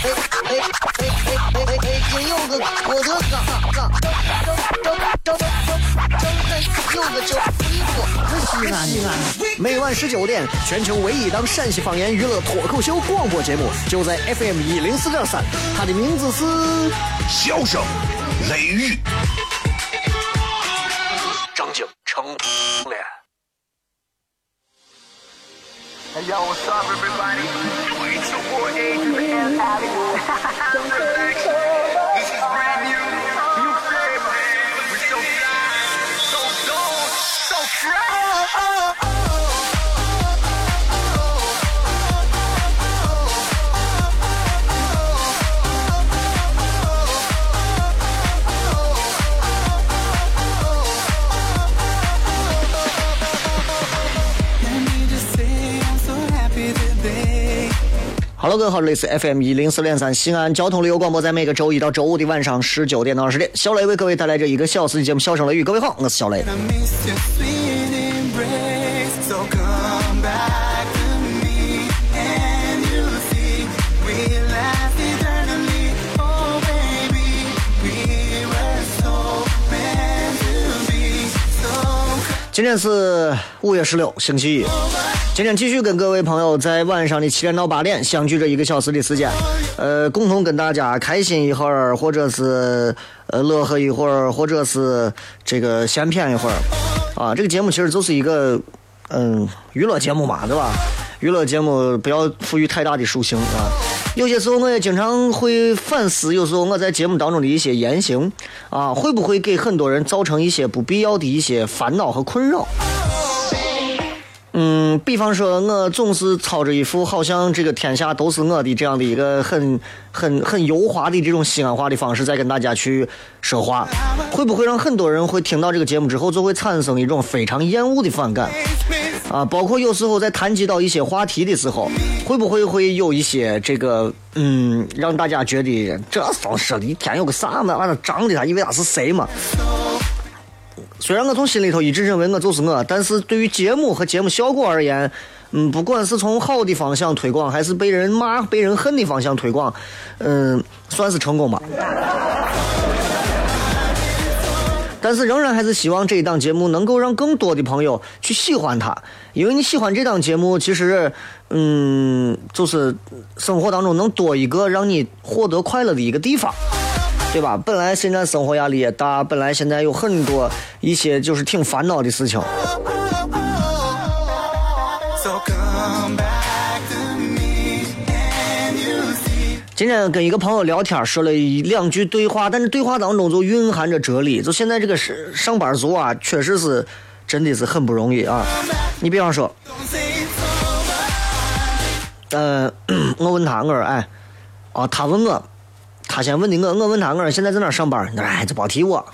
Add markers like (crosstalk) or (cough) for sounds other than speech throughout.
哎哎哎哎哎哎哎！金柚子，我的哥哥，张张张张张张柚子叫衣服，西安西安。每晚十九点，全球唯一档陕西方言娱乐脱口秀广播节目，就在 FM 一零四点三，它的名字是《笑声雷雨》。张景成脸。哈喽，各位好，这里是 FM 一零四点三西安交通旅游广播，在每个周一到周五的晚上十九点到二十点，小雷为各位带来这一个小时的节目《笑声雷雨》。各位好，我是小雷。今天是五月十六，星期一。今天继续跟各位朋友在晚上的七点到八点相聚这一个小时的时间，呃，共同跟大家开心一会儿，或者是呃乐呵一会儿，或者是这个闲谝一会儿，啊，这个节目其实就是一个嗯娱乐节目嘛，对吧？娱乐节目不要赋予太大的属性啊。有些时候我也经常会反思，有时候我在节目当中的一些言行啊，会不会给很多人造成一些不必要的一些烦恼和困扰？嗯，比方说，我总是操着一副好像这个天下都是我的这样的一个很、很、很油滑的这种西安话的方式在跟大家去说话，会不会让很多人会听到这个节目之后就会产生一种非常厌恶的反感？啊，包括有时候在谈及到一些话题的时候，会不会会有一些这个嗯，让大家觉得这方说的一天有个啥嘛？完了长的他以为他是谁嘛？虽然我从心里头一直认为我就是我，但是对于节目和节目效果而言，嗯，不管是从好的方向推广，还是被人骂、被人恨的方向推广，嗯，算是成功吧。但是仍然还是希望这一档节目能够让更多的朋友去喜欢它，因为你喜欢这档节目，其实，嗯，就是生活当中能多一个让你获得快乐的一个地方。对吧？本来现在生活压力也大，本来现在有很多一些就是挺烦恼的事情。今天跟一个朋友聊天，说了一两句对话，但是对话当中就蕴含着哲理。就现在这个上上班族啊，确实是真的是很不容易啊。你比方说，呃，(clears throat) 我问他，我说，哎，啊，他问我。他先问的我，我问他，我说现在在哪上班？哎，这别提我。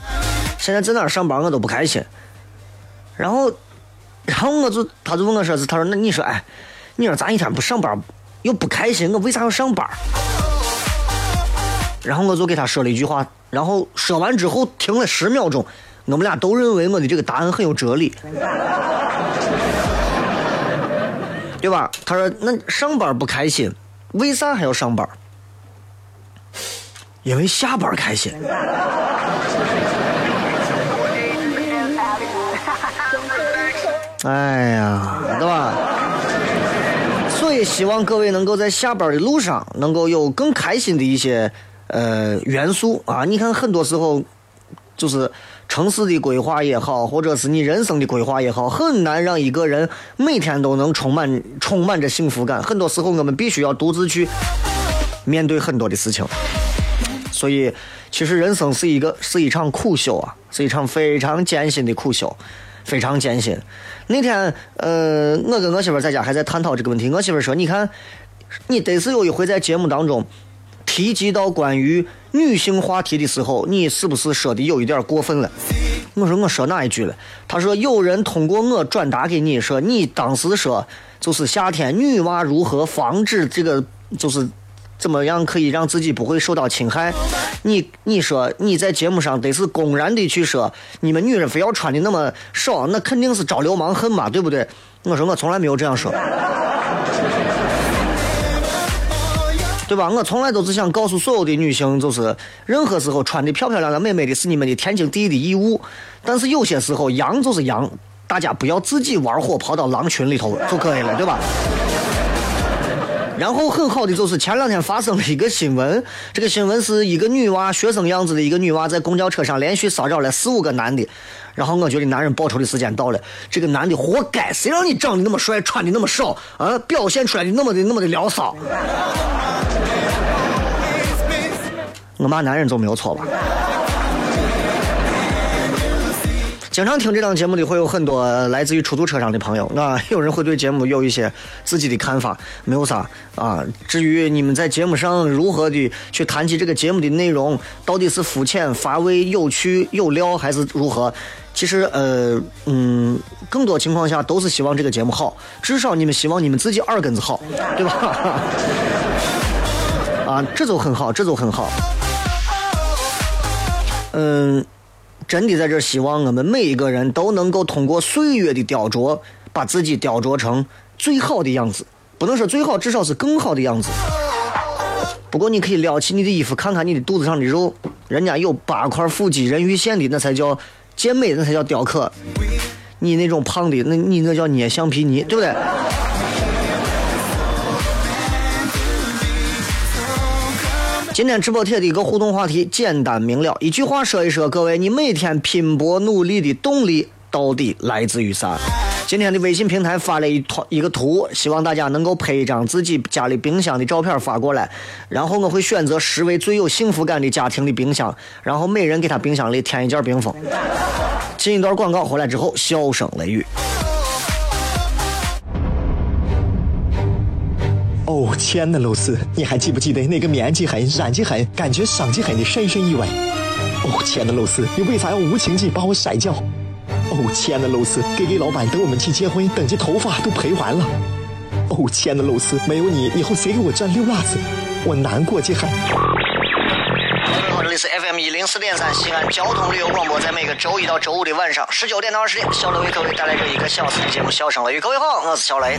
现在在哪上班我都不开心。然后，然后我就，他就问我说，他说那你说，哎，你说咱一天不上班又不开心，我为啥要上班？然后我就给他说了一句话，然后说完之后停了十秒钟，我们俩都认为我的这个答案很有哲理，对吧？他说那上班不开心，为啥还要上班？因为下班开心。哎呀，对吧？所以希望各位能够在下班的路上能够有更开心的一些呃元素啊！你看，很多时候就是城市的规划也好，或者是你人生的规划也好，很难让一个人每天都能充满充满着幸福感。很多时候，我们必须要独自去面对很多的事情。所以，其实人生是一个是一场苦修啊，是一场非常艰辛的苦修，非常艰辛。那天，呃，我跟我媳妇在家还在探讨这个问题。我媳妇说：“你看，你得是有一回在节目当中提及到关于女性话题的时候，你是不是说的有一点过分了？”我说我说哪一句了？他说有人通过我转达给你说，你当时说就是夏天女娃如何防止这个就是怎么样可以让自己不会受到侵害。你你说你在节目上得是公然的去说你们女人非要穿的那么少，那肯定是招流氓恨嘛，对不对？我说我从来没有这样说。(laughs) 对吧？我从来都是想告诉所有的女性，就是任何时候穿的漂漂亮亮、美美的是你们的天经地义的义务。但是有些时候，羊就是羊，大家不要自己玩火跑到狼群里头就可以了，对吧？然后很好的就是前两天发生了一个新闻，这个新闻是一个女娃学生样子的一个女娃在公交车上连续骚扰了四五个男的，然后我觉得男人报仇的时间到了，这个男的活该，谁让你长得那么帅，穿的那么少啊，表现出来的那么的那么的撩骚。(laughs) 我骂男人就没有错吧？经常听这档节目的会有很多来自于出租车上的朋友，啊，(laughs) 有人会对节目有一些自己的看法，没有啥啊。至于你们在节目上如何的去谈起这个节目的内容，到底是肤浅、乏味、有趣、有料，还是如何？其实，呃，嗯，更多情况下都是希望这个节目好，至少你们希望你们自己耳根子好，对吧？(laughs) 啊，这就很好，这就很好。嗯，真的在这希望我们每一个人都能够通过岁月的雕琢，把自己雕琢成最好的样子。不能说最好，至少是更好的样子。不过你可以撩起你的衣服，看看你的肚子上的肉，人家有八块腹肌、人鱼线的，那才叫健美，那才叫雕刻。你那种胖的，那你那叫捏橡皮泥，对不对？今天直播贴的一个互动话题，简单明了，一句话说一说，各位，你每天拼搏努力的动力到底来自于啥？今天的微信平台发了一图一个图，希望大家能够拍一张自己家里冰箱的照片发过来，然后我会选择十位最有幸福感的家庭的冰箱，然后每人给他冰箱里添一件冰封。进一段广告回来之后，笑声雷雨。哦，亲爱的露丝，你还记不记得那个面积狠、染技狠、感觉伤及狠的深深意外？哦，亲爱的露丝，你为啥要无情地把我甩掉？哦，亲爱的露丝，K K 老板等我们去结婚，等级头发都赔完了。哦，亲爱的露丝，没有你，以后谁给我赚溜辣子？我难过极了。各位好，这里是 FM 一零四点三西安交通旅游广播，在每个周一到周五的晚上十九点到二十点，小雷为各位带来这一个小时的节目《笑声雷雨》。各位好，我是小雷。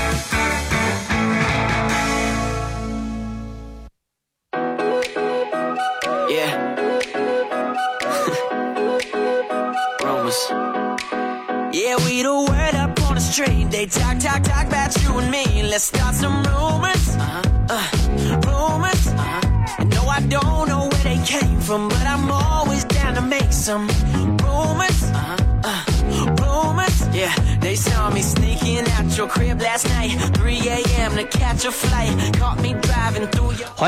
They talk, talk, talk about you and me. Let's start some rumors. Uh-huh. Uh, rumors. Uh-huh. No, I don't know where they came from, but I'm always down to make some 欢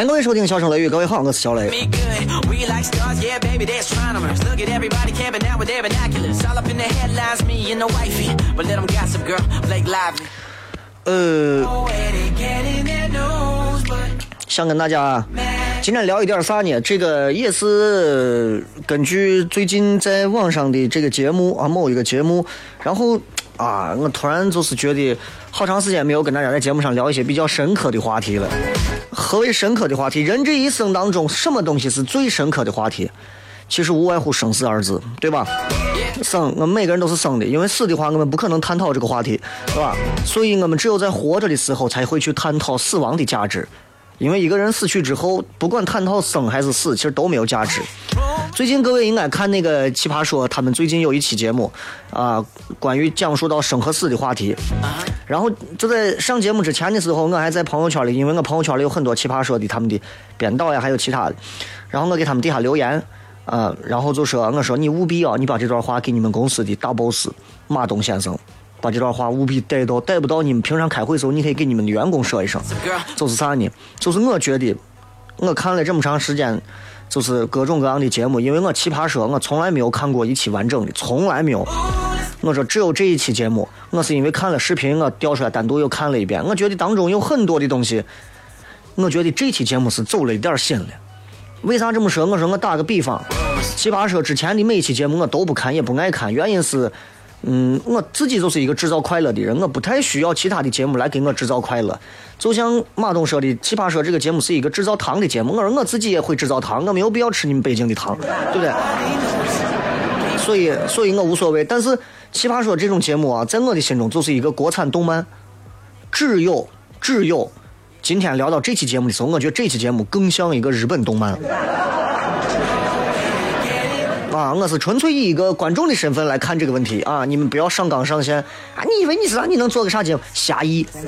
迎各位收听《笑声雷雨》，各位好，我是小雷。me. We like stars, yeah, baby, they're astronomers. Look at everybody camping out with their binoculars. All up in the headlines, me and the wifey. But let them gossip, girl. Blake Lively. 呃，Oh, they 想跟大家今天聊一点啥呢？这个也是根据最近在网上的这个节目啊，某一个节目，然后啊，我突然就是觉得好长时间没有跟大家在节目上聊一些比较深刻的话题了。何为深刻的话题？人这一生当中，什么东西是最深刻的话题？其实无外乎生死二字，对吧？生，我们每个人都是生的，因为死的话，我们不可能探讨这个话题，对吧？所以我们只有在活着的时候，才会去探讨死亡的价值。因为一个人死去之后，不管探讨生还是死，其实都没有价值。最近各位应该看那个《奇葩说》，他们最近有一期节目，啊、关于讲述到生和死的话题。然后就在上节目之前的时候，我还在朋友圈里，因为我朋友圈里有很多《奇葩说》的他们的编导呀，还有其他的，然后我给他们底下留言，啊、然后就说我说你务必啊，你把这段话给你们公司的大 boss 马东先生把这段话务必带到，带不到你们平常开会的时候，你可以给你们的员工说一声。就是啥呢？就是我觉得，我看了这么长时间，就是各种各样的节目，因为我奇葩说我从来没有看过一期完整的，从来没有。我说只有这一期节目，我是因为看了视频，我调出来单独又看了一遍，我觉得当中有很多的东西，我觉得这期节目是走了一点心了。为啥这么说？我说我打个比方，奇葩说之前的每一期节目我都不看，也不爱看，原因是，嗯，我自己就是一个制造快乐的人，我不太需要其他的节目来给我制造快乐。就像马东说的，奇葩说这个节目是一个制造糖的节目，我说我自己也会制造糖，我没有必要吃你们北京的糖，对不对？所以，所以我无所谓。但是奇葩说这种节目啊，在我的心中就是一个国产动漫，只有只有。今天聊到这期节目的时候，我觉得这期节目更像一个日本动漫。啊，我是纯粹以一个观众的身份来看这个问题啊！你们不要上纲上线啊！你以为你是啥？你能做个啥节目？瞎译。(laughs)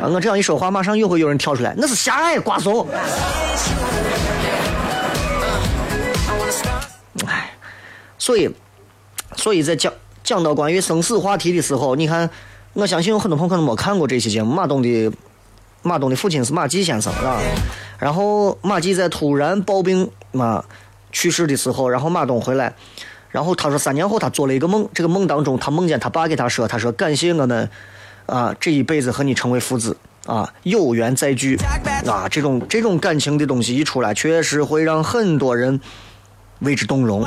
啊，我这样一说话，马上又会有人跳出来，那是狭隘瓜怂。哎，所以，所以在讲讲到关于生死话题的时候，你看，我相信有很多朋友可能没看过这期节目。马东的马东的父亲是马季先生，是吧？然后马季在突然暴病嘛去世的时候，然后马东回来，然后他说三年后他做了一个梦，这个梦当中他梦见他爸给他说，他说感谢我们啊这一辈子和你成为父子啊有缘再聚啊这种这种感情的东西一出来，确实会让很多人为之动容。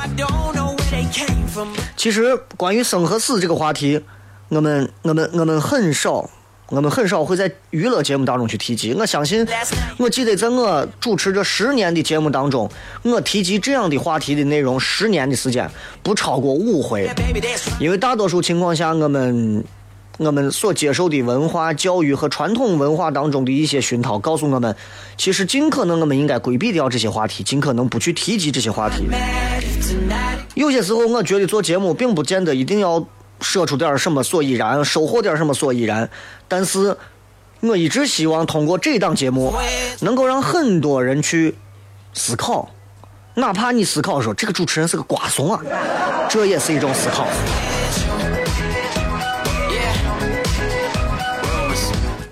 其实关于生和死这个话题，我们我们我们很少，我们很少会在娱乐节目当中去提及。我相信，我记得在我主持这十年的节目当中，我提及这样的话题的内容，十年的时间不超过五回。因为大多数情况下，我们我们所接受的文化教育和传统文化当中的一些熏陶，告诉我们，其实尽可能我们应该规避掉这些话题，尽可能不去提及这些话题。有些时候，我觉得做节目并不见得一定要说出点什么所以然，收获点什么所以然，但是我一直希望通过这档节目，能够让很多人去思考，哪怕你思考说这个主持人是个瓜怂啊，这也是一种思考。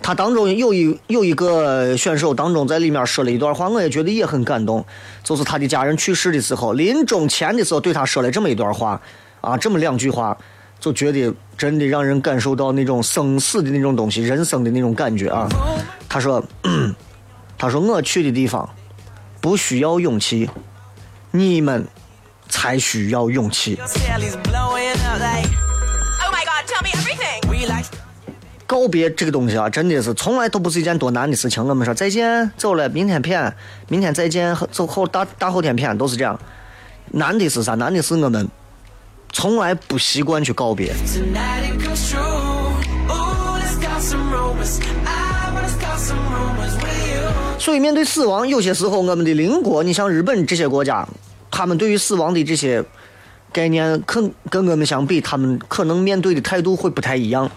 他当中有一有一个选手当中在里面说了一段话，我也觉得也很感动，就是他的家人去世的时候，临终前的时候对他说了这么一段话，啊，这么两句话，就觉得真的让人感受到那种生死的那种东西，人生的那种感觉啊。他说，(clears throat) 他说我去的地方不需要勇气，你们才需要勇气。Oh. 告别这个东西啊，真的是从来都不是一件多难的事情。我们说再见，走了，明天片，明天再见，后走后大大后天片，都是这样。难的是啥？难的是我们从来不习惯去告别。所以面对死亡，有些时候我们的邻国，你像日本这些国家，他们对于死亡的这些概念，可跟我们相比，他们可能面对的态度会不太一样。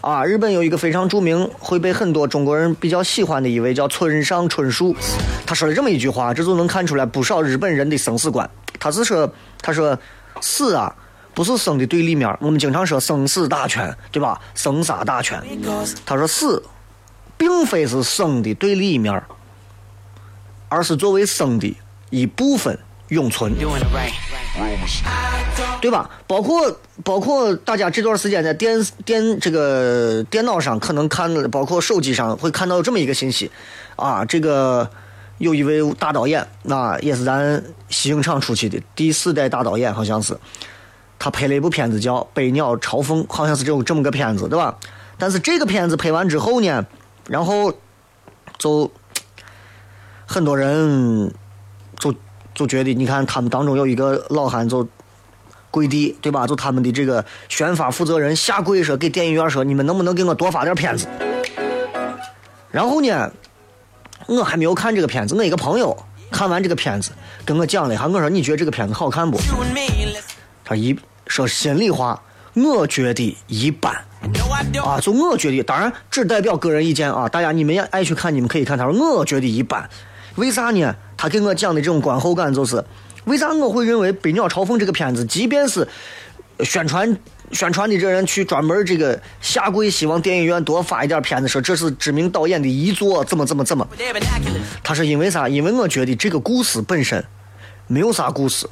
啊，日本有一个非常著名、会被很多中国人比较喜欢的一位叫村上春树，他说了这么一句话，这就能看出来不少日本人的生死观。他是说，他说死啊，不是生的对立面，我们经常说生死大权，对吧？生杀大权。他说死，并非是生的对立面，而是作为生的一部分永存，对吧？包括包括大家这段时间在电电这个电脑上可能看了，包括手机上会看到这么一个信息，啊，这个有一位大导演，啊，也是咱西影厂出去的第四代大导演，好像是。他拍了一部片子叫《百鸟朝凤》，好像是这种这么个片子，对吧？但是这个片子拍完之后呢，然后就很多人就就觉得，你看他们当中有一个老汉就跪地，对吧？就他们的这个宣发负责人下跪说，给电影院说，你们能不能给我多发点片子？然后呢，我还没有看这个片子，我一个朋友看完这个片子跟我讲了一下，我说你觉得这个片子好看不？啊一说心里话，我觉得一般啊，就我觉得，当然只代表个人意见啊，大家你们也爱去看，你们可以看。他说我觉得一般，为啥呢？他给我讲的这种观后感就是，为啥我会认为《百鸟朝凤》这个片子，即便是宣传宣传的这人去专门这个下跪，希望电影院多发一点片子，说这是知名导演的遗作，怎么怎么怎么。他是因为啥？因为我觉得这个故事本身没有啥故事，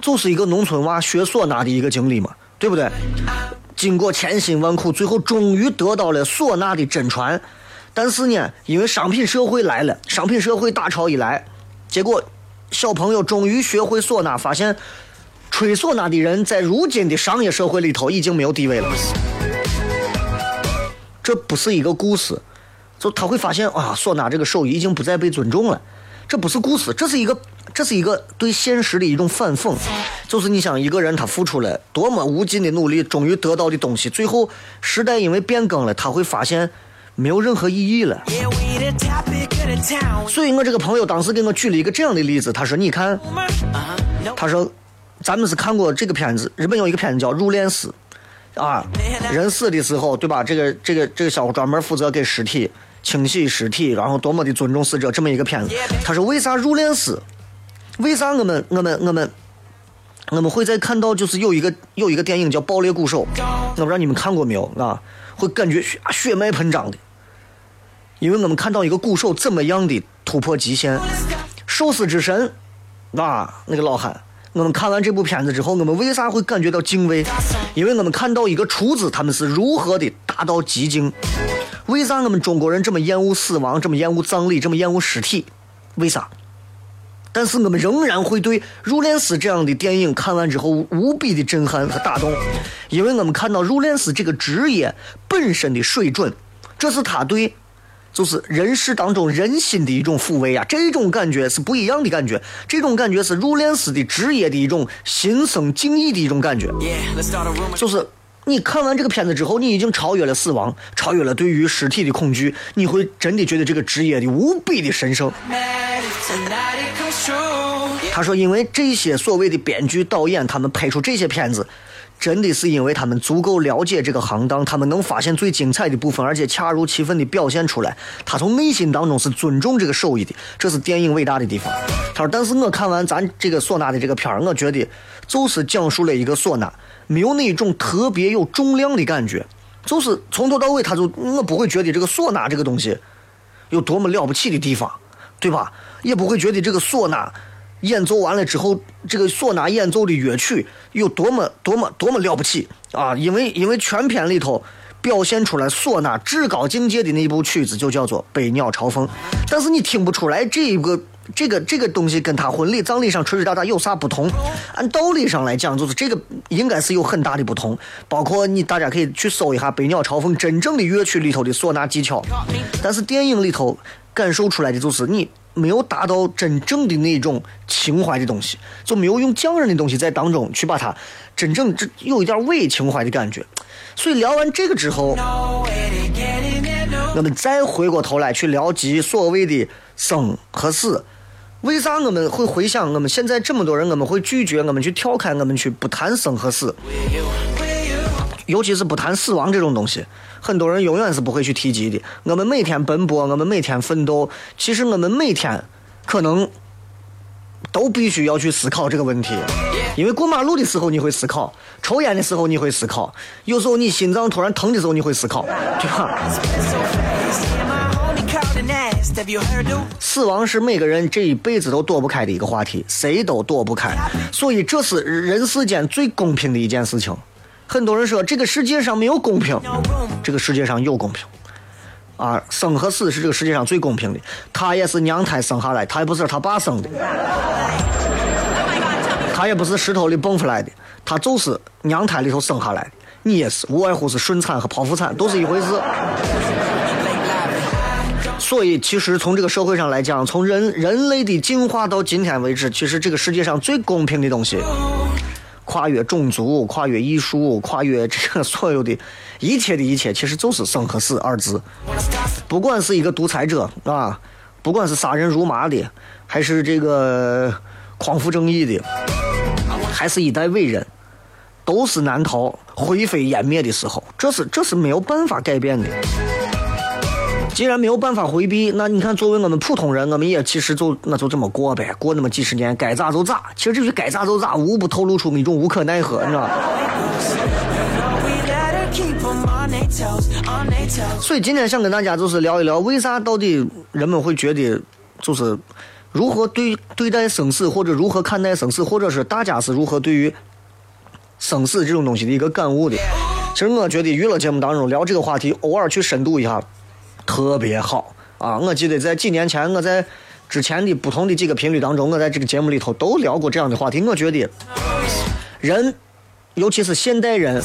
就是一个农村娃学唢呐的一个经历嘛，对不对？经过千辛万苦，最后终于得到了唢呐的真传。但是呢，因为商品社会来了，商品社会大潮一来，结果小朋友终于学会唢呐，发现吹唢呐的人在如今的商业社会里头已经没有地位了。这不是一个故事，就他会发现啊，唢呐这个手艺已经不再被尊重了。这不是故事，这是一个，这是一个对现实的一种反讽。就是你想一个人他付出了多么无尽的努力，终于得到的东西，最后时代因为变更了，他会发现没有任何意义了。所以我这个朋友当时给我举了一个这样的例子，他说：“你看，他说，咱们是看过这个片子，日本有一个片子叫《入殓师》，啊，人死的时候，对吧？这个这个这个小伙专门负责给尸体清洗尸体，然后多么的尊重死者，这么一个片子。他说，为啥入殓师？为啥我们我们我们我们会在看到就是有一个有一个电影叫《爆裂鼓手》，我不知道你们看过没有啊？会感觉血血脉喷张的，因为我们看到一个鼓手怎么样的突破极限，寿司之神。啊，那个老汉，我们看完这部片子之后，我们为啥会感觉到敬畏？因为我们看到一个厨子他们是如何的达到极境。为啥我们中国人这么厌恶死亡，这么厌恶葬礼，这么厌恶尸体？为啥？但是我们仍然会对《入殓师》这样的电影看完之后无比的震撼和打动，因为我们看到入殓师这个职业本身的水准，这是他对就是人世当中人心的一种抚慰啊，这种感觉是不一样的感觉，这种感觉是入殓师的职业的一种心生敬意的一种感觉。就是你看完这个片子之后，你已经超越了死亡，超越了对于尸体的恐惧，你会真的觉得这个职业的无比的神圣。他说，因为这些所谓的编剧、导演，他们拍出这些片子，真的是因为他们足够了解这个行当，他们能发现最精彩的部分，而且恰如其分的表现出来。他从内心当中是尊重这个手艺的，这是电影伟大的地方。他说，但是我看完咱这个唢呐的这个片儿，我觉得就是讲述了一个唢呐，没有那种特别有重量的感觉，就是从头到尾，他就我不会觉得这个唢呐这个东西有多么了不起的地方，对吧？也不会觉得这个唢呐演奏完了之后，这个唢呐演奏的乐曲有多么多么多么了不起啊！因为因为全片里头表现出来唢呐至高境界的那部曲子就叫做《百鸟朝凤》，但是你听不出来这个这个这个东西跟他婚礼葬礼上吹吹打打有啥不同？按道理上来讲，就是这个应该是有很大的不同。包括你大家可以去搜一下《百鸟朝凤》真正的乐曲里头的唢呐技巧，但是电影里头感受出来的就是你没有达到真正的那种情怀的东西，就没有用匠人的东西在当中去把它真正这有一点伪情怀的感觉。所以聊完这个之后，我们再回过头来去聊及所谓的生和死。为啥我们会回想我们现在这么多人，我们会拒绝，我们去调侃，我们去不谈生和死，尤其是不谈死亡这种东西，很多人永远是不会去提及的。我们每天奔波，我们每天奋斗，其实我们每天可能都必须要去思考这个问题。因为过马路的时候你会思考，抽烟的时候你会思考，有时候你心脏突然疼的时候你会思考，对吧？死亡是每个人这一辈子都躲不开的一个话题，谁都躲不开，所以这是人世间最公平的一件事情。很多人说这个世界上没有公平，这个世界上有公平。啊，生和死是这个世界上最公平的。他也是娘胎生下来，他也不是他爸生的，他也不是石头里蹦出来的，他就是娘胎里头生下来的。你也是，无外乎是顺产和剖腹产，都是一回事。所以，其实从这个社会上来讲，从人人类的进化到今天为止，其实这个世界上最公平的东西，跨越种族、跨越艺术、跨越这个所有的一切的一切，其实就是生和死二字。不管是一个独裁者啊，不管是杀人如麻的，还是这个匡扶正义的，还是一代伟人，都是难逃灰飞烟灭的时候，这是这是没有办法改变的。既然没有办法回避，那你看，作为我们普通人，我们也其实就那就这么过呗，过那么几十年，该咋就咋。其实这句该咋就咋，无不透露出一种无可奈何，你知道吧？所以今天想跟大家就是聊一聊，为啥到底人们会觉得就是如何对对待生死，或者如何看待生死，或者是大家是如何对于生死这种东西的一个感悟的。其实我觉得娱乐节目当中聊这个话题，偶尔去深度一下，特别好啊！我记得在几年前，我在之前的不同的几个频率当中，我在这个节目里头都聊过这样的话题。我觉得人，尤其是现代人，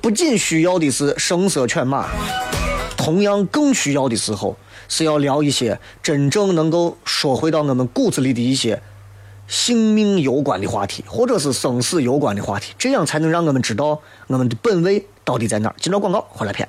不仅需要的是声色犬马，同样更需要的时候是要聊一些真正能够说回到我们骨子里的一些性命攸关的话题，或者是生死攸关的话题，这样才能让我们知道我们的本位到底在哪儿。今朝广告回来片。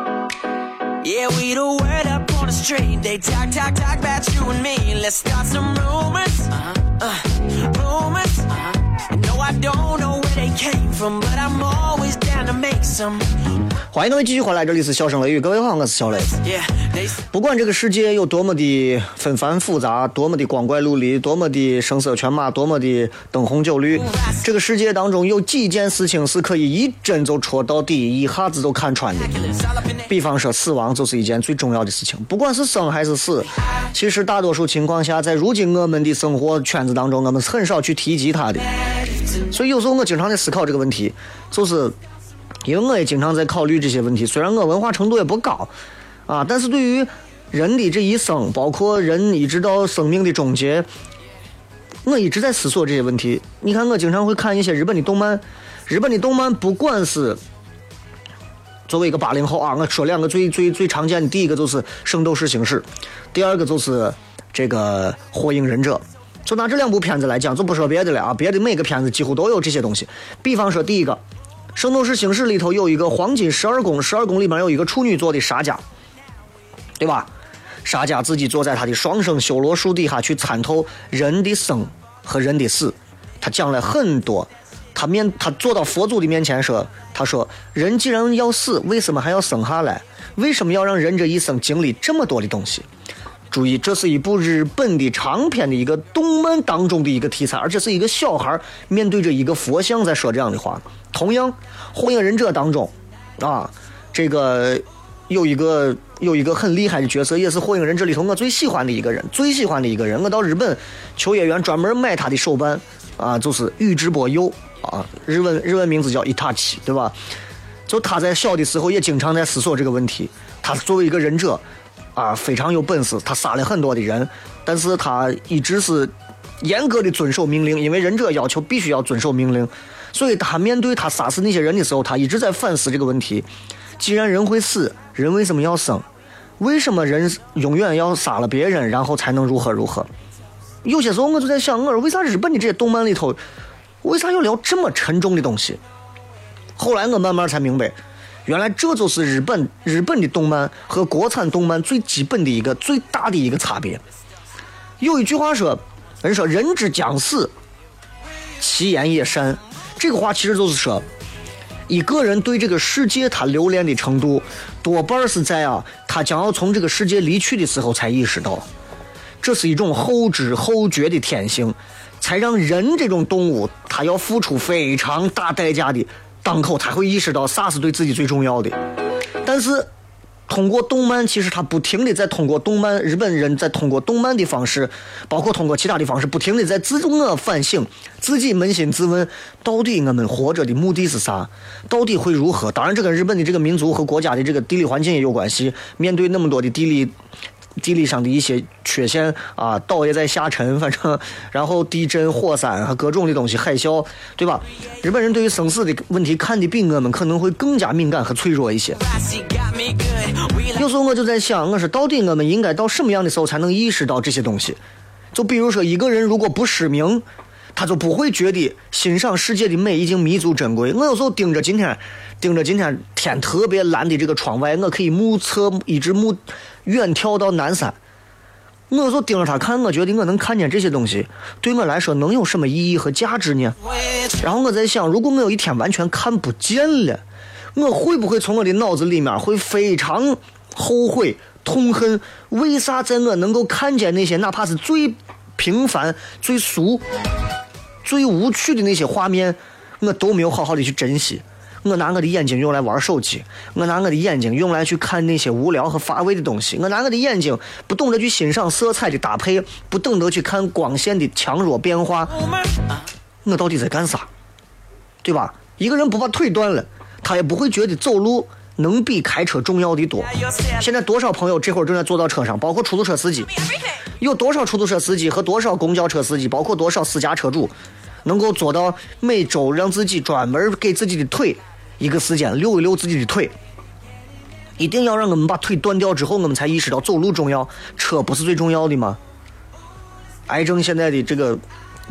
Yeah, we the word up on the street. They talk, talk, talk about you and me. Let's start some rumors. Uh, rumors. No, I don't know where they came from, but I'm always down to make some. 欢迎各位继续回来，这里是笑声雷雨，各位好，我是小雷。 Yeah, they 不管这个世界有多么的纷繁复杂，多么的光怪陆离，多么的声色犬马，多么的灯红酒绿，这个世界当中有几件事情是可以一针就戳到底，一下子就看穿的。比方说，死亡就是一件最重要的事情，不管是生还是死，其实大多数情况下，在如今我们的生活圈子当中，我们是很少去提及它的。所以有时候我经常在思考这个问题，就是因为我也经常在考虑这些问题。虽然我文化程度也不高，啊，但是对于人的这一生，包括人一直到生命的终结，我一直在思索这些问题。你看，我经常会看一些日本的动漫，日本的动漫不管是作为一个八零后啊，我说两个最最最常见的，第一个就是《圣斗士星矢》，第二个就是这个《火影忍者》。就拿这两部片子来讲，就不说别的了啊，别的每个片子几乎都有这些东西。比方说，第一个《圣斗士星矢》里头有一个黄金十二宫，十二宫里面有一个处女座的沙加，对吧？沙加自己坐在他的双生修罗树底下去参透人的生和人的死，他讲了很多。他面他坐到佛祖的面前说：“他说人既然要死，为什么还要生下来？为什么要让人这一生经历这么多的东西？”注意，这是一部日本的长篇的一个动漫当中的一个题材，而且是一个小孩面对着一个佛像在说这样的话。同样，《火影忍者》当中，啊，这个有一个有一个很厉害的角色，也是《火影忍者》里头我最喜欢的一个人，最喜欢的一个人。我到日本秋叶原专门买他的手办，啊，就是宇智波鼬啊，日文日文名字叫伊塔奇，对吧？就他在小的时候也经常在思索这个问题。他作为一个忍者，啊，非常有本事，他杀了很多的人，但是他一直是严格的遵守命令，因为忍者要求必须要遵守命令，所以他面对他杀死那些人的时候，他一直在反思这个问题：既然人会死，人为什么要生？为什么人永远要杀了别人，然后才能如何如何？有些时候我就在想，我说为啥日本的这些动漫里头，为啥要聊这么沉重的东西？后来我慢慢才明白，原来这就是日本日本的动漫和国产动漫最基本的一个最大的一个差别。有一句话说，人说人之将死，其言也善。这个话其实就是说，一个人对这个世界他留恋的程度，多半是在啊他将要从这个世界离去的时候才意识到。这是一种后知后觉的天性，才让人这种动物，它要付出非常大代价的当口，才会意识到啥是对自己最重要的。但是，通过动漫，其实他不停的在通过动漫，日本人在通过动漫的方式，包括通过其他的方式，不停的在自我反省，自己扪心自问，到底我们活着的目的是啥？到底会如何？当然，这跟日本的这个民族和国家的这个地理环境也有关系。面对那么多的地理。地理上的一些缺陷啊，岛也在下沉，反正，然后地震、火山和各种的东西，海啸，对吧？日本人对于生死的问题看的比我们可能会更加敏感和脆弱一些。有时候我就在想，我说到底我们应该到什么样的时候才能意识到这些东西？就比如说，一个人如果不失明，他就不会觉得欣赏世界的美已经弥足珍贵。我有时候盯着今天，盯着今天天特别蓝的这个窗外，我可以目测一直目远眺到南山。我就盯着它看，我觉得我能看见这些东西，对我来说能有什么意义和价值呢？然后我在想，如果我有一天完全看不见了，我会不会从我的脑子里面会非常后悔、痛恨？为啥在我能够看见那些哪怕是最平凡、最俗、最无趣的那些画面，我都没有好好的去珍惜？我拿我的眼睛用来玩手机，我拿我的眼睛用来去看那些无聊和乏味的东西，我拿我的眼睛不懂得去欣赏色彩的搭配，不懂得去看光线的强弱变化。我到底在干啥？对吧？一个人不把腿断了，他也不会觉得走路能比开车重要的多。现在多少朋友这会儿正在坐到车上，包括出租车司机，有多少出租车司机和多少公交车司机，包括多少私家车主，能够做到每周让自己专门给自己的腿一个时间溜一溜自己的腿。一定要让我们把腿断掉之后，我们才意识到走路重要，车不是最重要的吗？癌症现在的这个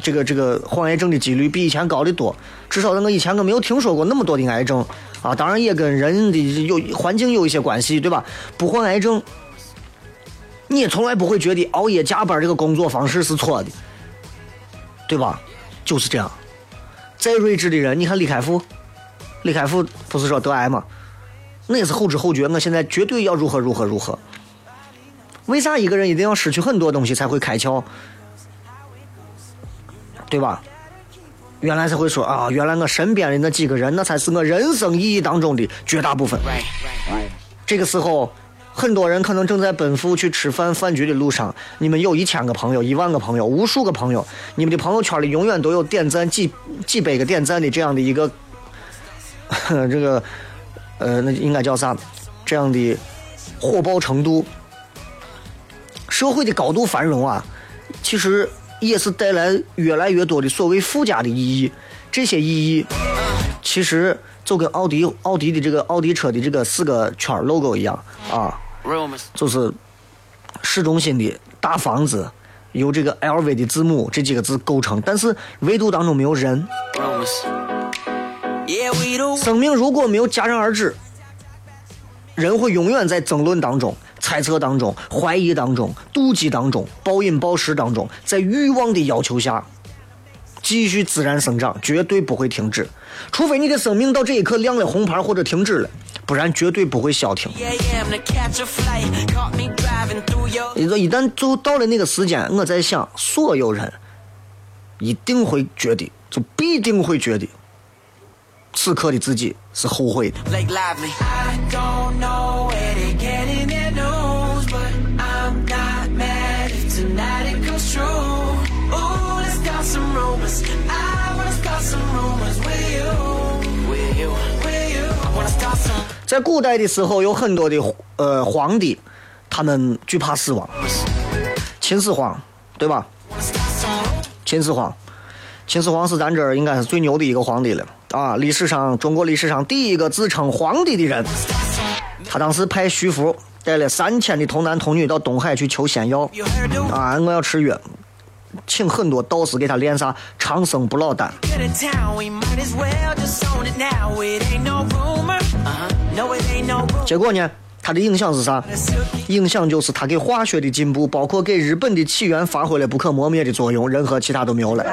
这个这个患癌症的几率比以前高得多，至少在我以前我没有听说过那么多的癌症啊，当然也跟人的有环境有一些关系，对吧？不患癌症，你也从来不会觉得熬夜加班这个工作方式是错的，对吧？就是这样。再睿智的人，你看李开复，李开复不是说得癌吗？那也是后知后觉，我现在绝对要如何如何如何。为啥一个人一定要失去很多东西才会开窍？对吧？原来才会说啊，原来我身边的那几个人，那才是我人生意义当中的绝大部分。这个时候，很多人可能正在奔赴去吃饭饭局的路上。你们有一千个朋友、一万个朋友、无数个朋友，你们的朋友圈里永远都有点赞几几百个点赞的这样的一个，(laughs) 这个，呃，那应该叫啥？这样的火爆程度，社会的高度繁荣啊，其实也是带来越来越多的所谓附加的意义。这些意义，其实就跟奥迪奥迪的这个奥迪车的这个四个圈儿 logo 一样啊，就是市中心的大房子，由这个 LV 的字母这几个字构成，但是唯独当中没有人。生命如果没有戛然而止，人会永远在争论当中、猜测当中、怀疑当中、妒忌当中、暴饮暴食当中，在欲望的要求下，继续自然生长，绝对不会停止。除非你的生命到这一刻亮了红牌或者停止了，不然绝对不会消停。Your. 一一旦就到了那个时间，我在想，所有人一定会觉得，就必定会觉得，此刻的自己是后悔的。Blake Lively. I don't know where they getting their news, but I'm not mad if tonight it comes true. Ooh, let's start some rumors. I wanna start some rumors with you. With you. With you. I wanna start some 在古代的时候，有很多的呃皇帝，他们惧怕死亡。秦始皇，对吧秦始皇，秦始皇是咱这儿应该是最牛的一个皇帝了啊！历史上，中国历史上第一个自称皇帝的人，他当时派徐福带了三千的童男童女到东海去求仙药啊！我要吃药，请很多道士给他炼啥长生不老丹。Uh-huh. 结果呢，他的影响是啥？影响就是他给化学的进步，包括给日本的起源发挥了不可磨灭的作用，任何其他都没有了。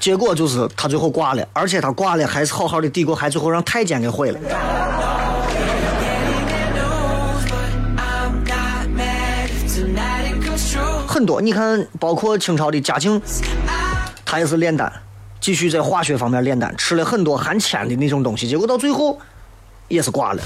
结果就是他最后挂了，而且他挂了还是好好的帝国，还最后让太监给毁了。很多你看，包括清朝的嘉庆，他也是炼丹，继续在化学方面炼丹，吃了很多含铅的那种东西，结果到最后也是挂了。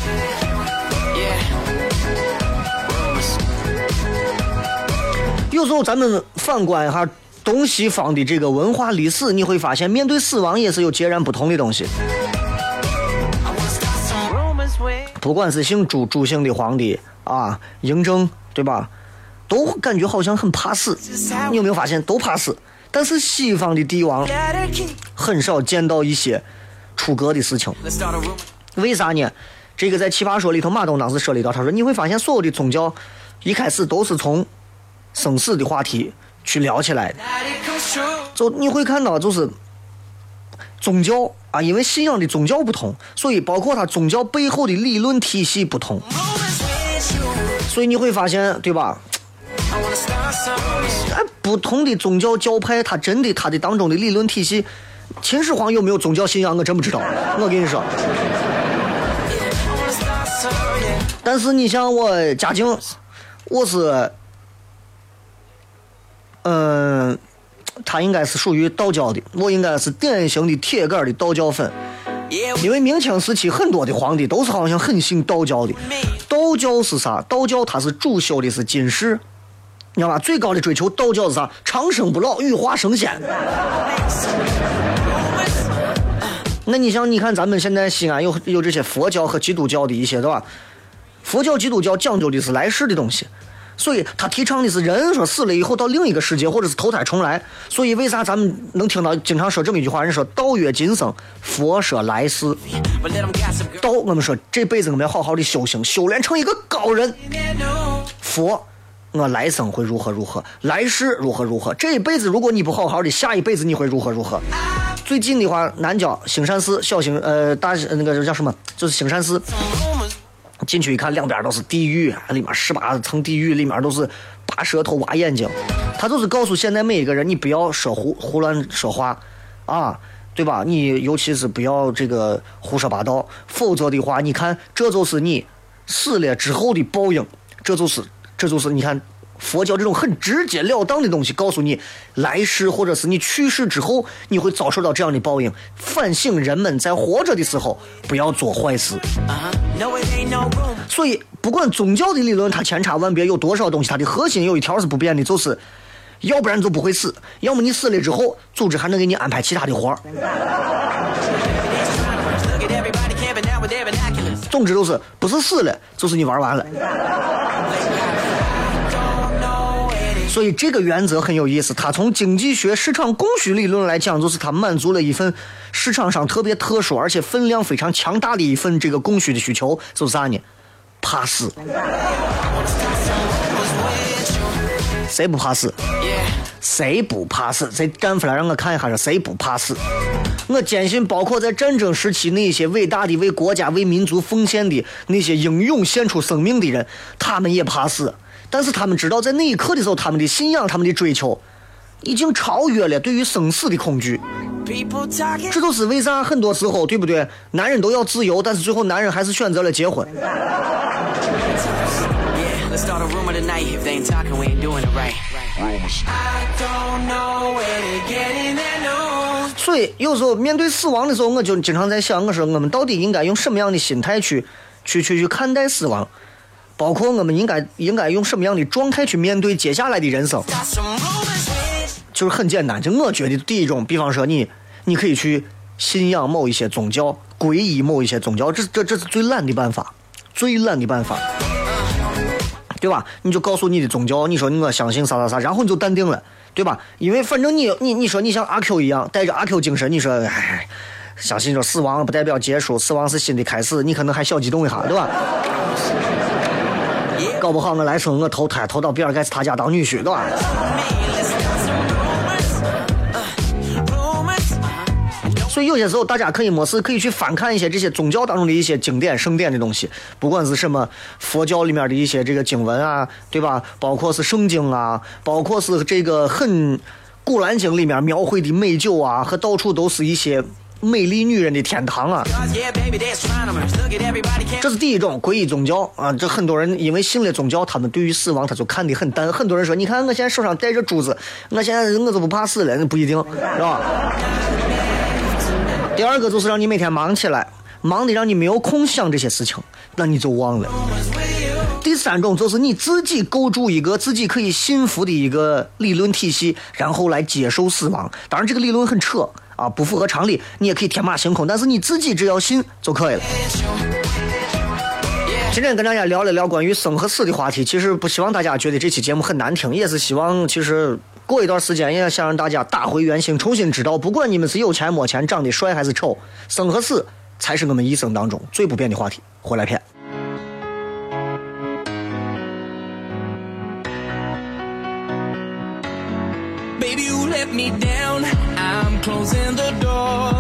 有时候咱们反观一下东西方的这个文化历史，你会发现面对死亡也是有截然不同的东西。不管是姓朱朱姓的皇帝啊，嬴政，对吧？都感觉好像很怕死。你有没有发现都怕死？但是西方的帝王很少见到一些出格的事情。为啥呢？这个在《奇葩说》里头，马东当时说了一道，他说你会发现所有的宗教一开始都是从生死的话题去聊起来的。就你会看到，就是宗教啊，因为信仰的宗教不同，所以包括它宗教背后的理论体系不同，所以你会发现，对吧？哎，不同的宗教教派，它真的它的当中的理论体系，秦始皇有没有宗教信仰，我真不知道。我跟你说，但是你像我家境，我是，嗯、他应该是属于道教的，我应该是典型的铁杆的道教粉。因为明清时期很多的皇帝都是好像很信道教的。道教是啥？道教它是主修的是今世，你知道吧？最高的追求，道教是啥？长生不老，羽化升仙。那你像你看咱们现在西安有有这些佛教和基督教的一些，对吧？佛教、基督教讲究的是来世的东西，所以他提倡的是人说死了以后到另一个世界，或者是投胎重来。所以为啥咱们能听到经常说这么一句话？人说道曰今生，佛说来世。道我们说这辈子我们要好好的修行，修炼成一个高人。佛，我来生会如何如何，来世如何如何。这一辈子如果你不好好的，下一辈子你会如何如何。最近的话，南郊兴善寺小兴呃大那个叫什么，就是兴善寺。进去一看，两边都是地狱，里面十八层地狱，里面都是拔舌头、挖眼睛。他就是告诉现在每一个人，你不要说胡胡乱说话，啊，对吧？你尤其是不要这个胡说八道，否则的话，你看这就是你死了之后的报应，这就是这就是你看。佛教这种很直截了当的东西，告诉你来世或者是你去世之后，你会遭受到这样的报应。反省人们在活着的时候不要做坏事。所以，不管宗教的理论它千差万别，有多少东西，它的核心有一条是不变的，就是，要不然就不会死，要么你死了之后，组织还能给你安排其他的活儿。总之就是，不是死了，就是你玩完了。所以这个原则很有意思，它从经济学市场供需理论来讲，就是它满足了一份市场上特别特殊而且分量非常强大的一份这个供需的需求，就是啥呢？怕死。谁不怕死？谁不怕死？谁站出来让我看一下，谁不怕死？我坚信，包括在战争时期那些伟大的为国家、为民族奉献的那些英勇献出生命的人，他们也怕死。但是他们知道，在那一刻的时候，他们的信仰、他们的追求，已经超越了对于生死的恐惧。这就是为啥很多时候，对不对？男人都要自由，但是最后男人还是选择了结婚。所以有时候面对死亡的时候，我就经常在想，我说我们到底应该用什么样的心态去，去去去看待死亡，包括我们应该应该用什么样的状态去面对接下来的人生，就是很简单。就我觉得第一种，比方说你，你可以去信仰某一些宗教，皈依某一些宗教，这这这是最懒的办法，最懒的办法。对吧？你就告诉你的宗教，你说我相信啥啥啥，然后你就淡定了，对吧？因为反正你你你说你像阿 Q 一样，带着阿 Q 精神，你说哎，相信说死亡不代表结束，死亡是新的开始，你可能还小激动一下，对吧？搞不好我来生我投胎投到比尔盖茨他家当女婿，对吧？所以有些时候大家可以没事可以去翻看一些这些宗教当中的一些经典圣典的东西，不管是什么佛教里面的一些这个经文啊，对吧？包括是圣经啊，包括是这个很《古兰经》里面描绘的美酒啊，和到处都是一些美丽女人的天堂啊。这是第一种皈依宗教啊，这很多人因为信了宗教，他们对于死亡他就看得很淡。很多人说，你看我现在手上戴着珠子，我现在我就不怕死了，那不一定，是吧？第二个就是让你每天忙起来，忙的让你没有空想这些事情，那你就忘了。第三种就是你自己构筑一个自己可以信服的一个理论体系，然后来接受死亡。当然，这个理论很扯啊，不符合常理，你也可以天马行空，但是你自己只要信就可以了。今天跟大家聊了聊关于生和死的话题，其实不希望大家觉得这期节目很难听，也是希望其实过一段时间也想让大家打回原形，重新知道，不管你们是有钱没钱，长得帅还是丑，生和死才是我们一生当中最不变的话题。回来片。Baby, you let me down. Closing the door.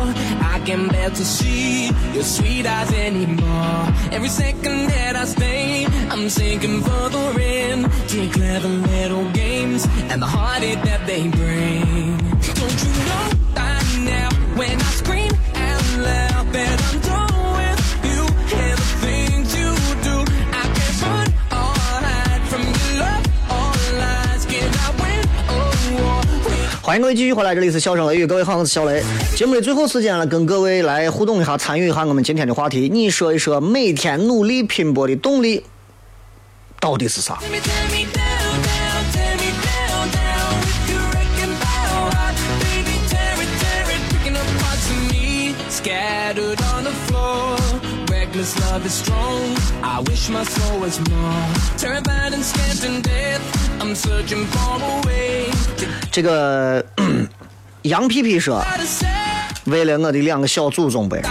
I can bear to see your sweet eyes anymore. Every second that I stay, I'm sinking further in to clever little games and the heartache that they bring. Don't you know by now when I scream out loud that I'm done 欢迎各位继续回来，这里是笑声雷雨，各位好，我是小雷。节目的最后时间了，跟各位来互动一下，参与一下我们今天的话题。你说一说每天努力拼搏的动力到底是啥？Tear me, tear me down, down, tear me down, down. You wrecking my heart, baby, take me take me, scattered on the floor. Reckless love is strong. I wish my soul was more terrified and scared to death. I'm searching for a way 这个杨皮皮说，为了我的两个小祖宗呗。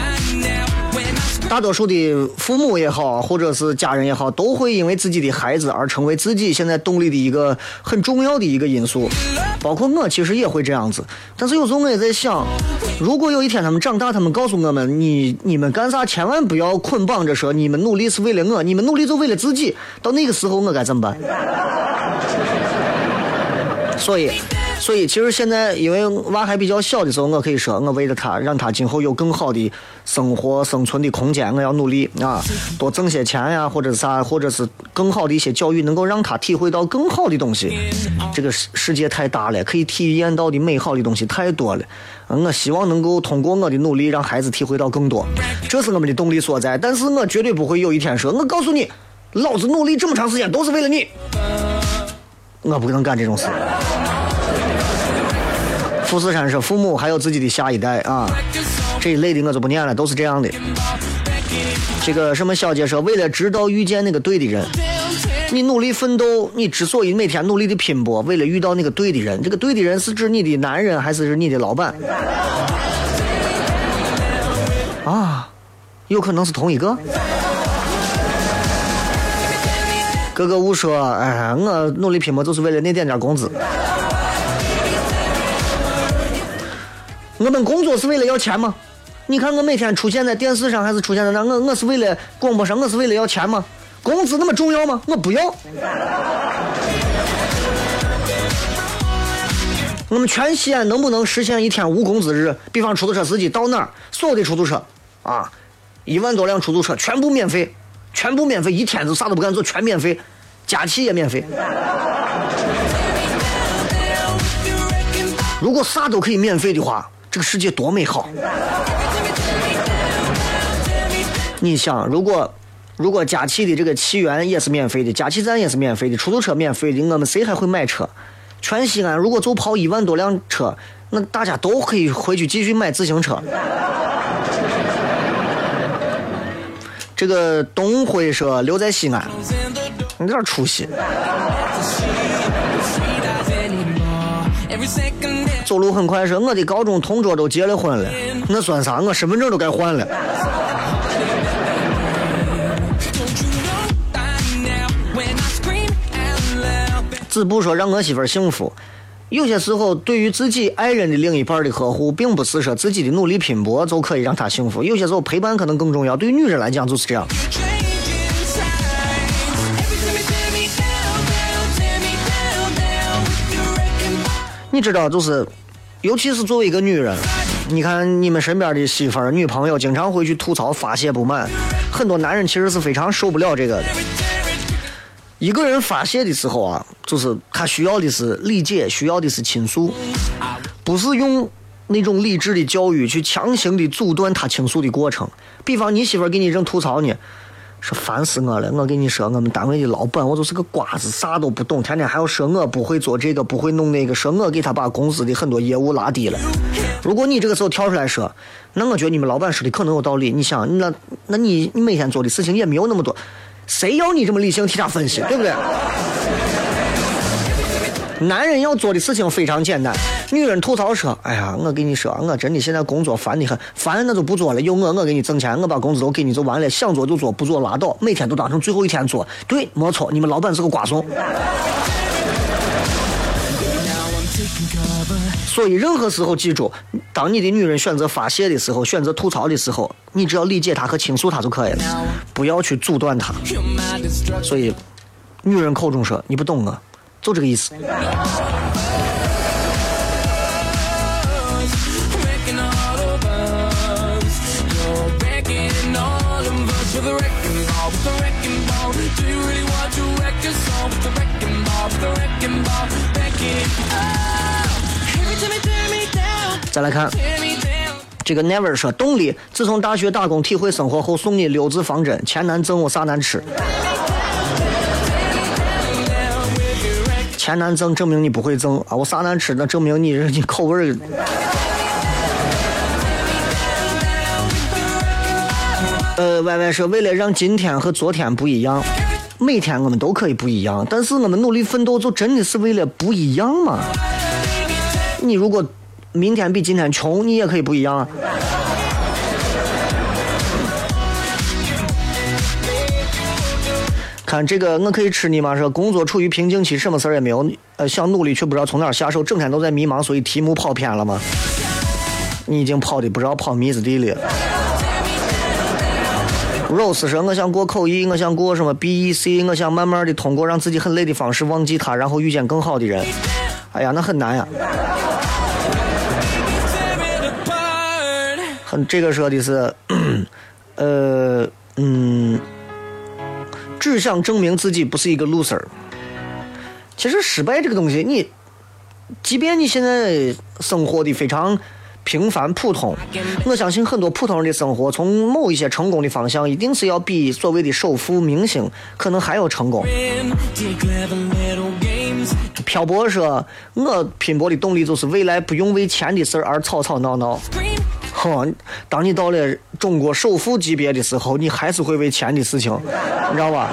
大多数的父母也好，或者是家人也好，都会因为自己的孩子而成为自己现在动力的一个很重要的一个因素。包括我其实也会这样子，但是有时候我也在想，如果有一天他们长大，他们告诉我们，你你们干啥千万不要捆绑着说你们努力是为了我，你们努力就为了自己，到那个时候我该怎么办？所以，所以其实现在因为娃还比较小的时候，我可以说，我为了他，让他今后有更好的生活生存的空间，我要努力啊，多挣些钱呀，或者啥，或者是更好的一些教育，能够让他体会到更好的东西。这个世世界太大了，可以体验到的美好的东西太多了。我希望能够通过我的努力，让孩子体会到更多，这是我们的动力所在。但是我绝对不会有一天说，我告诉你，老子努力这么长时间都是为了你。我不能干这种事。富士山说，父母还有自己的下一代啊，这一类的我就不念了，都是这样的。这个什么小姐说，为了直到遇见那个对的人，你努力奋斗，你之所以每天努力的拼搏，为了遇到那个对的人，这个对的人是指你的男人还是指你的老板？啊，有可能是同一个。格格巫说：“哎，我努力拼搏就是为了那点点工资。我们工作是为了要钱吗？你看我每天出现在电视上，还是出现在那，我我是为了广播上，我是为了要钱吗？工资那么重要吗？我不要。我们全西安能不能实现一天无工资日？比方出租车司机到哪儿，所有的出租车啊，一万多辆出租车全部免费，全部免费，一天都啥都不敢做，全免费，假期也免费。如果啥都可以免费的话，这个世界多美好！你想，如果如果假期的这个气源也是免费的，加气站也是免费的，出租车免费的，我们谁还会买车？全西安如果就跑一万多辆车，那大家都可以回去继续买自行车。这个东辉说留在西安，你有点出息。走路很快说，我的高中同桌都结了婚了，那算啥？我身份证都该换了。don't you know by now when I scream out loud. 子布说让我媳妇幸福。有些时候，对于自己爱人的另一半的呵护，并不是说自己的努力拼搏就可以让她幸福。有些时候，陪伴可能更重要。对于女人来讲，就是这样。你知道，就是，尤其是作为一个女人，你看你们身边的媳妇儿、女朋友，经常会去吐槽发泄不满。很多男人其实是非常受不了这个的。一个人发泄的时候啊，就是他需要的是理解，需要的是倾诉，不是用那种理智的教育去强行的阻断他倾诉的过程。比方你媳妇儿给你正吐槽呢，说烦死我了，我跟你说，我们单位的老板我就是个瓜子，啥都不懂，天天还要说我不会做这个，不会弄那个，说我给他把公司的很多业务拉低了。如果你这个时候跳出来说，那我觉得你们老板说的可能有道理。你想，那那你你每天做的事情也没有那么多，谁要你这么理性替他分析，对不对？男人要做的事情非常简单，女人吐槽说：“哎呀，我跟你说，我真的现在工作烦的很，烦那就不做了，有我我给你挣钱，我把工资都给你就完了，想做就做，不做拉倒，每天都当成最后一天做。对，没错，你们老板是个瓜怂。所以，任何时候记住，当你的女人选择发泄的时候，选择吐槽的时候，你只要理解她和倾诉她就可以了，不要去阻断她。所以，女人口中说你不懂我，就这个意思。再来看这个 Never 说，动力自从大学打工体会生活后，送你六字方针：钱难挣，我啥难吃。钱难挣，证明你不会挣啊！我啥难吃，那证明你 (laughs) 你口味。呃，Y Y 说，为了让今天和昨天不一样，每天我们都可以不一样，但是我们努力奋斗，就真的是为了不一样吗？你如果明天比今天穷，你也可以不一样啊。看这个，我可以吃你吗？说工作处于瓶颈期，什么事儿也没有，呃，想努力却不知道从哪儿下手，整天都在迷茫，所以题目跑偏了吗？你已经跑的不知道跑迷子地里了。Rose 说：“我想过口译，我想过什么 BEC，我想慢慢的通过让自己很累的方式忘记他，然后遇见更好的人。哎呀，那很难呀。这个说的是，(clears throat) 呃，嗯，只想证明自己不是一个 loser。其实失败这个东西，你即便你现在生活的非常平凡普通，我相信很多普通人的生活，从某一些成功的方向，一定是要比所谓的首富、明星可能还要成功。漂泊说，我拼搏的动力就是未来不用为钱的事儿而吵吵闹闹。当你到了中国首富级别的时候，你还是会为钱的事情，你知道吧？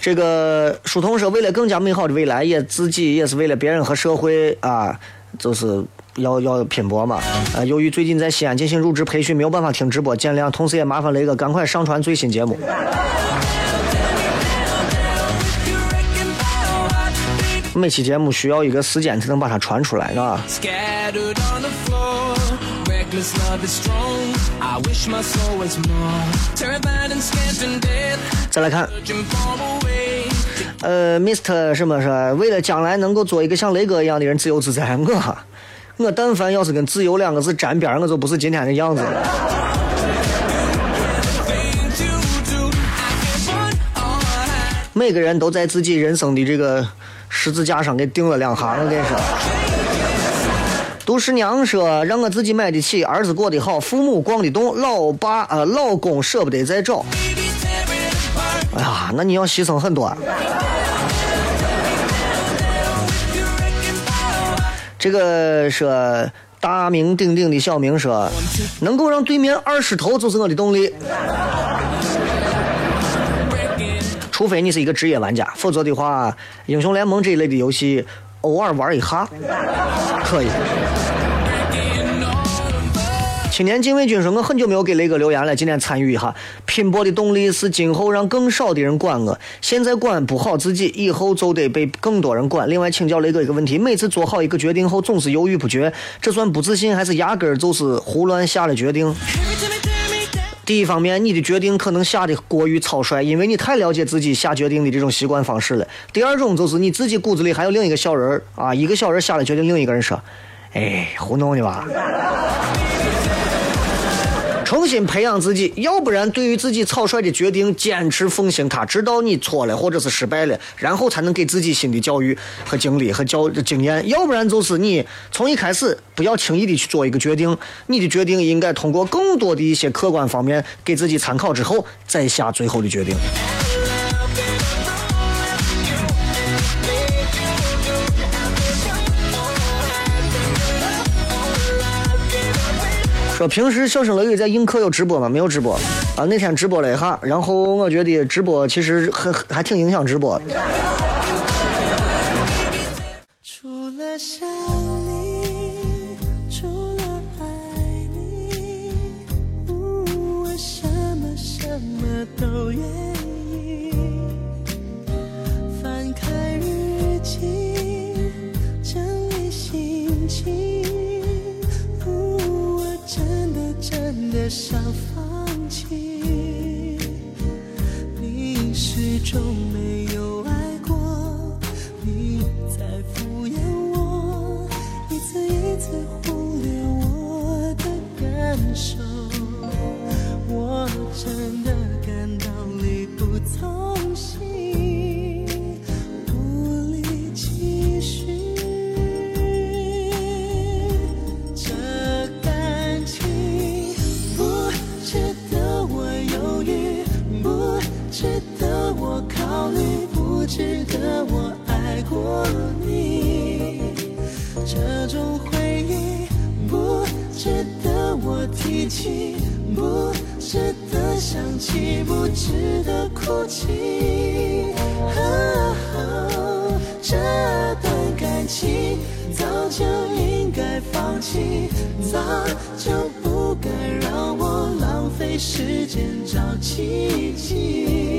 这个书童说，为了更加美好的未来，也自己也是为了别人和社会啊，就是要要拼搏嘛。啊，由于最近在西安进行入职培训，没有办法听直播，见谅。同时也麻烦雷哥赶快上传最新节目。每期节目需要一个时间才能把它传出来，是吧.再来看.呃，Mr 什么说，为了将来能够做一个像雷哥一样的人，自由自在。我，我但凡要是跟自由两个字沾边儿，我就不是今天的样子了。每个人都在自己人生的这个十字架上给钉了两下，我跟你说。杜十娘说：“让我自己买得起，儿子过得好，父母逛得动，老爸呃老公舍不得再找。哎呀，那你要牺牲很多。啊这个说大名鼎鼎的小明说，能够让对面二十头就是我的动力。除非你是一个职业玩家，否则的话，英雄联盟这一类的游戏偶尔玩一下可以。青年禁卫军说：“我很久没有给雷哥留言了，今天参与一下。拼搏的动力是今后让更少的人管我，现在管不好自己，以后就得被更多人管。另外，请教雷哥一个问题：每次做好一个决定后，总是犹豫不决，这算不自信，还是压根儿就是胡乱下了决定？第一方面，你的决定可能下的过于草率，因为你太了解自己下决定的这种习惯方式了。第二种就是你自己骨子里还有另一个小人儿啊，一个小人下了决定，另一个人说：“哎，糊弄你吧。”重新培养自己，要不然对于自己草率的决定坚持奉行它，直到你错了或者是失败了，然后才能给自己新的教育和经历和教经验。要不然就是你从一开始不要轻易的去做一个决定，你的决定应该通过更多的一些客观方面给自己参考之后再下最后的决定。说平时笑声雷雨在映客有直播吗？没有直播啊，那天直播了一下，然后我觉得直播其实很还挺影响直播。除了想你，除了爱你，我什么什么都愿意。想放弃。你始终没有爱过，你在敷衍我，一次一次忽略我的感受，我真的这种回忆不值得我提起，不值得想起，不值得哭泣。啊这段感情早就应该放弃，早就不该让我浪费时间找奇迹。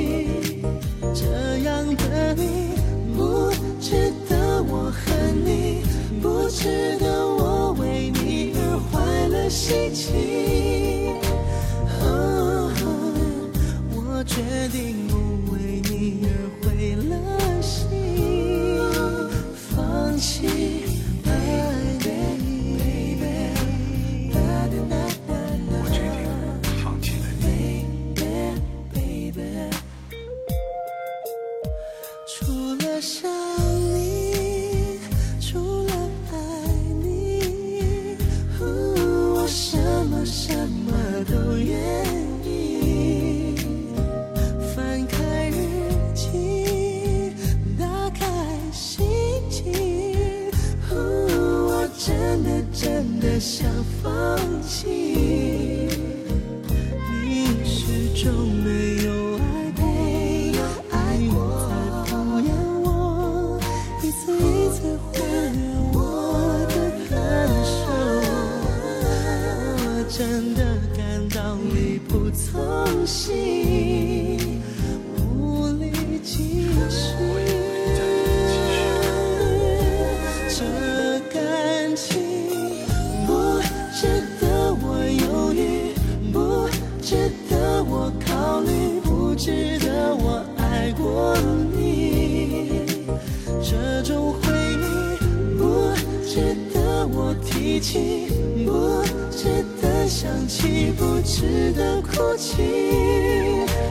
值得我提起，不值得想起，不值得哭泣。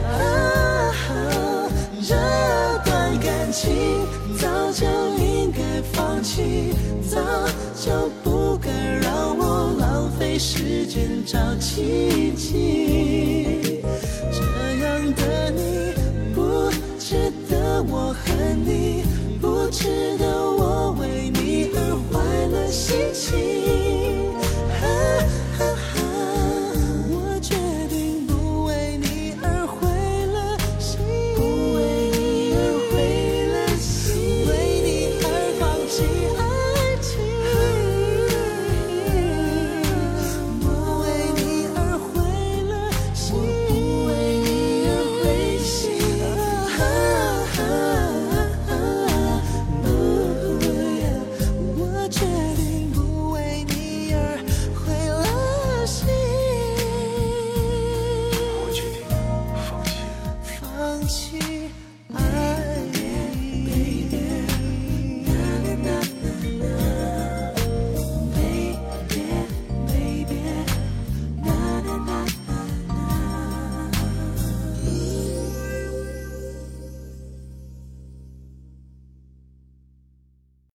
啊，这段感情早就应该放弃，早就不该让我浪费时间找奇迹。这样的你不值得我恨你，不值得我的心情。